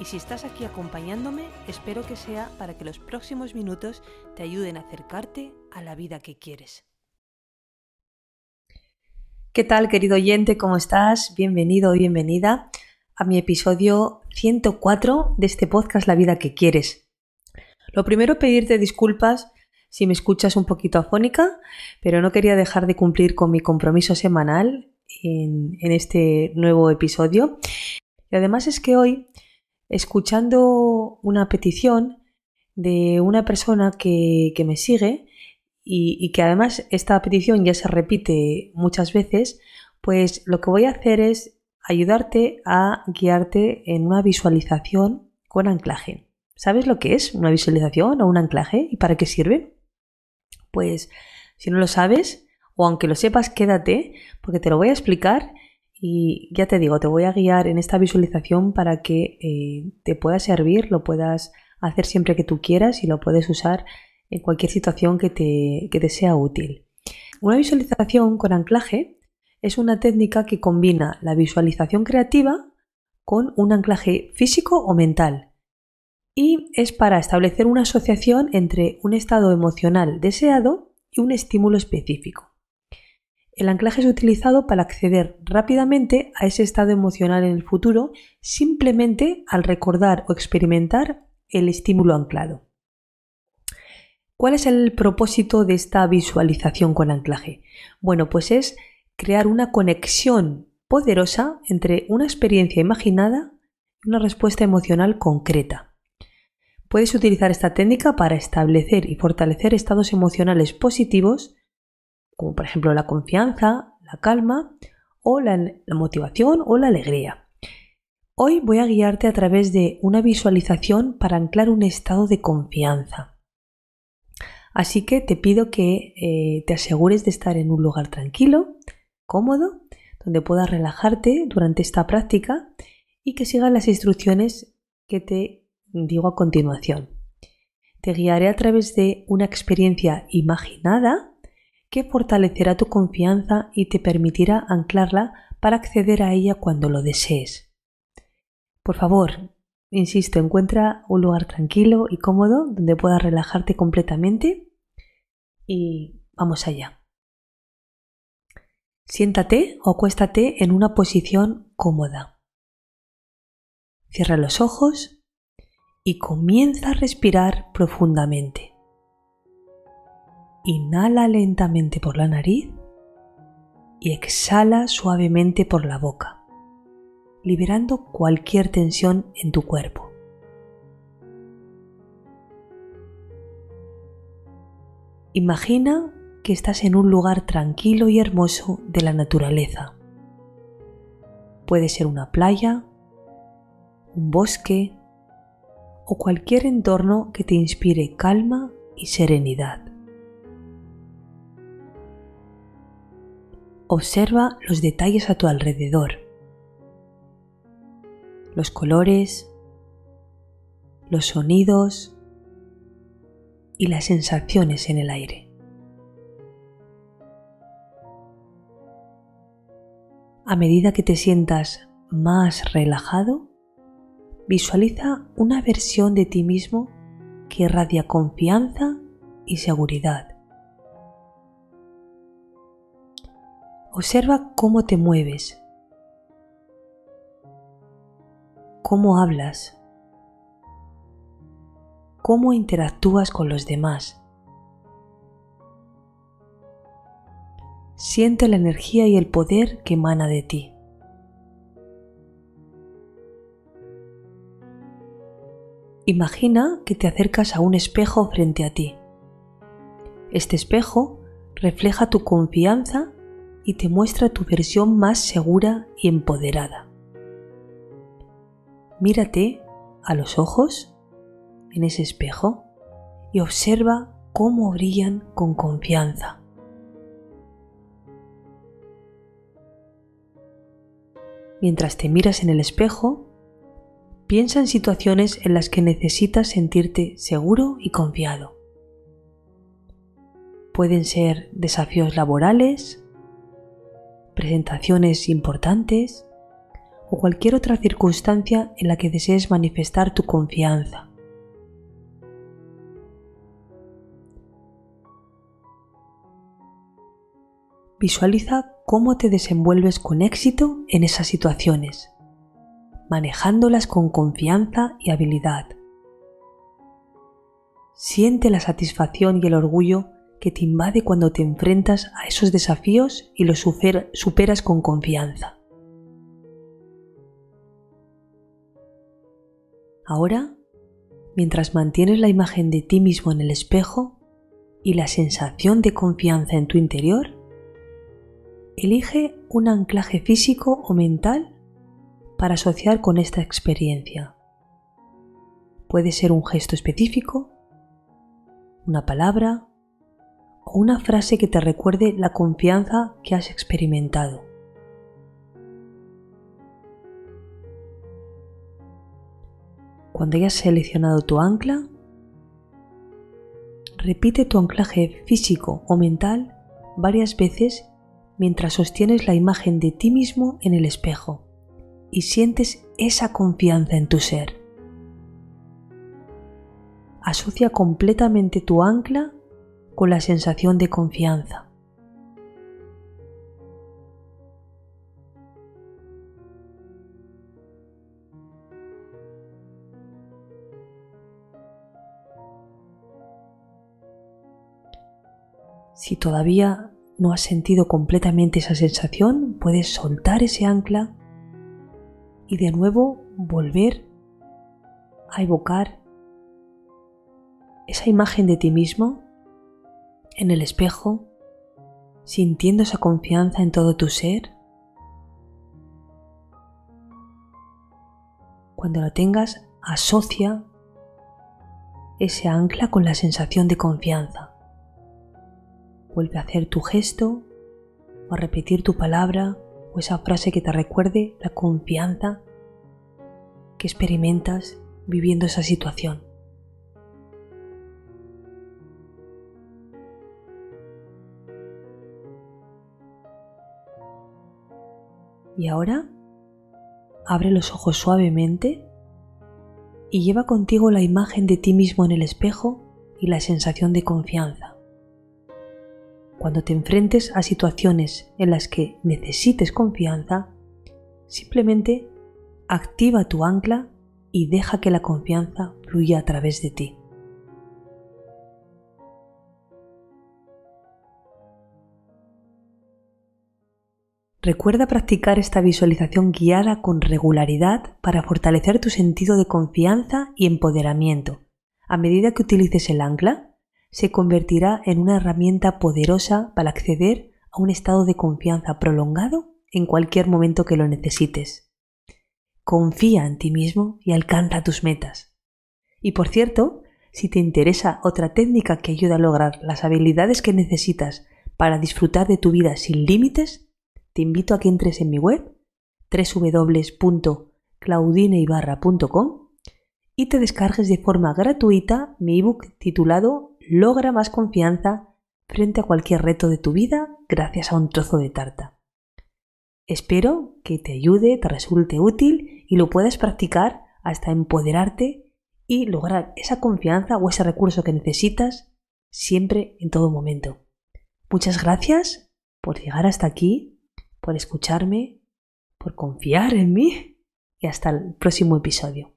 y si estás aquí acompañándome, espero que sea para que los próximos minutos te ayuden a acercarte a la vida que quieres. ¿Qué tal, querido oyente? ¿Cómo estás? Bienvenido o bienvenida a mi episodio 104 de este podcast La vida que quieres. Lo primero, pedirte disculpas si me escuchas un poquito afónica, pero no quería dejar de cumplir con mi compromiso semanal en, en este nuevo episodio. Y además es que hoy escuchando una petición de una persona que, me sigue y, que además esta petición ya se repite muchas veces, pues lo que voy a hacer es ayudarte a guiarte en una visualización con anclaje. ¿Sabes lo que es una visualización o un anclaje y para qué sirve? Pues si no lo sabes, o aunque lo sepas, quédate, porque te lo voy a explicar y ya te digo, te voy a guiar en esta visualización para que eh, te pueda servir, lo puedas hacer siempre que tú quieras y lo puedes usar en cualquier situación que te, que te sea útil. Una visualización con anclaje es una técnica que combina la visualización creativa con un anclaje físico o mental y es para establecer una asociación entre un estado emocional deseado y un estímulo específico. El anclaje es utilizado para acceder rápidamente a ese estado emocional en el futuro simplemente al recordar o experimentar el estímulo anclado. ¿Cuál es el propósito de esta visualización con anclaje? Bueno, pues es crear una conexión poderosa entre una experiencia imaginada y una respuesta emocional concreta. Puedes utilizar esta técnica para establecer y fortalecer estados emocionales positivos como por ejemplo la confianza, la calma o la, motivación o la alegría. Hoy voy a guiarte a través de una visualización para anclar un estado de confianza. Así que te pido que eh, te asegures de estar en un lugar tranquilo, cómodo, donde puedas relajarte durante esta práctica y que sigas las instrucciones que te digo a continuación. Te guiaré a través de una experiencia imaginada que fortalecerá tu confianza y te permitirá anclarla para acceder a ella cuando lo desees. Por favor, insisto, encuentra un lugar tranquilo y cómodo donde puedas relajarte completamente y vamos allá. Siéntate o acuéstate en una posición cómoda. Cierra los ojos y comienza a respirar profundamente. Inhala lentamente por la nariz y exhala suavemente por la boca, liberando cualquier tensión en tu cuerpo. Imagina que estás en un lugar tranquilo y hermoso de la naturaleza. Puede ser una playa, un bosque o cualquier entorno que te inspire calma y serenidad. Observa los detalles a tu alrededor, los colores, los sonidos y las sensaciones en el aire. A medida que te sientas más relajado, visualiza una versión de ti mismo que irradia confianza y seguridad. Observa cómo te mueves, cómo hablas, cómo interactúas con los demás. Siente la energía y el poder que emana de ti. Imagina que te acercas a un espejo frente a ti. Este espejo refleja tu confianza y te muestra tu versión más segura y empoderada. Mírate a los ojos en ese espejo y observa cómo brillan con confianza. Mientras te miras en el espejo, piensa en situaciones en las que necesitas sentirte seguro y confiado. Pueden ser desafíos laborales, presentaciones importantes o cualquier otra circunstancia en la que desees manifestar tu confianza. Visualiza cómo te desenvuelves con éxito en esas situaciones, manejándolas con confianza y habilidad. Siente la satisfacción y el orgullo que te invade cuando te enfrentas a esos desafíos y los superas con confianza. Ahora, mientras mantienes la imagen de ti mismo en el espejo y la sensación de confianza en tu interior, elige un anclaje físico o mental para asociar con esta experiencia. Puede ser un gesto específico, una palabra una frase que te recuerde la confianza que has experimentado. Cuando hayas seleccionado tu ancla, repite tu anclaje físico o mental varias veces mientras sostienes la imagen de ti mismo en el espejo y sientes esa confianza en tu ser. Asocia completamente tu ancla con la sensación de confianza. Si todavía no has sentido completamente esa sensación, puedes soltar ese ancla y de nuevo volver a evocar esa imagen de ti mismo en el espejo, sintiendo esa confianza en todo tu ser. Cuando la tengas, asocia ese ancla con la sensación de confianza. Vuelve a hacer tu gesto o a repetir tu palabra o esa frase que te recuerde la confianza que experimentas viviendo esa situación. Y ahora abre los ojos suavemente y lleva contigo la imagen de ti mismo en el espejo y la sensación de confianza. Cuando te enfrentes a situaciones en las que necesites confianza, simplemente activa tu ancla y deja que la confianza fluya a través de ti. Recuerda practicar esta visualización guiada con regularidad para fortalecer tu sentido de confianza y empoderamiento. A medida que utilices el ancla, se convertirá en una herramienta poderosa para acceder a un estado de confianza prolongado en cualquier momento que lo necesites. Confía en ti mismo y alcanza tus metas. Y por cierto, si te interesa otra técnica que ayuda a lograr las habilidades que necesitas para disfrutar de tu vida sin límites, te invito a que entres en mi web www.claudineibarra.com y te descargues de forma gratuita mi ebook titulado Logra más confianza frente a cualquier reto de tu vida gracias a un trozo de tarta. Espero que te ayude, te resulte útil y lo puedas practicar hasta empoderarte y lograr esa confianza o ese recurso que necesitas siempre en todo momento. Muchas gracias por llegar hasta aquí por escucharme, por confiar en mí y hasta el próximo episodio.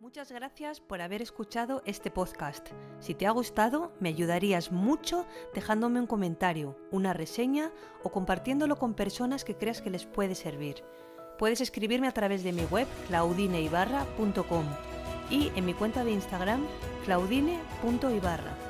Muchas gracias por haber escuchado este podcast. Si te ha gustado, me ayudarías mucho dejándome un comentario, una reseña o compartiéndolo con personas que creas que les puede servir. Puedes escribirme a través de mi web claudineibarra.com y en mi cuenta de Instagram claudine.ibarra.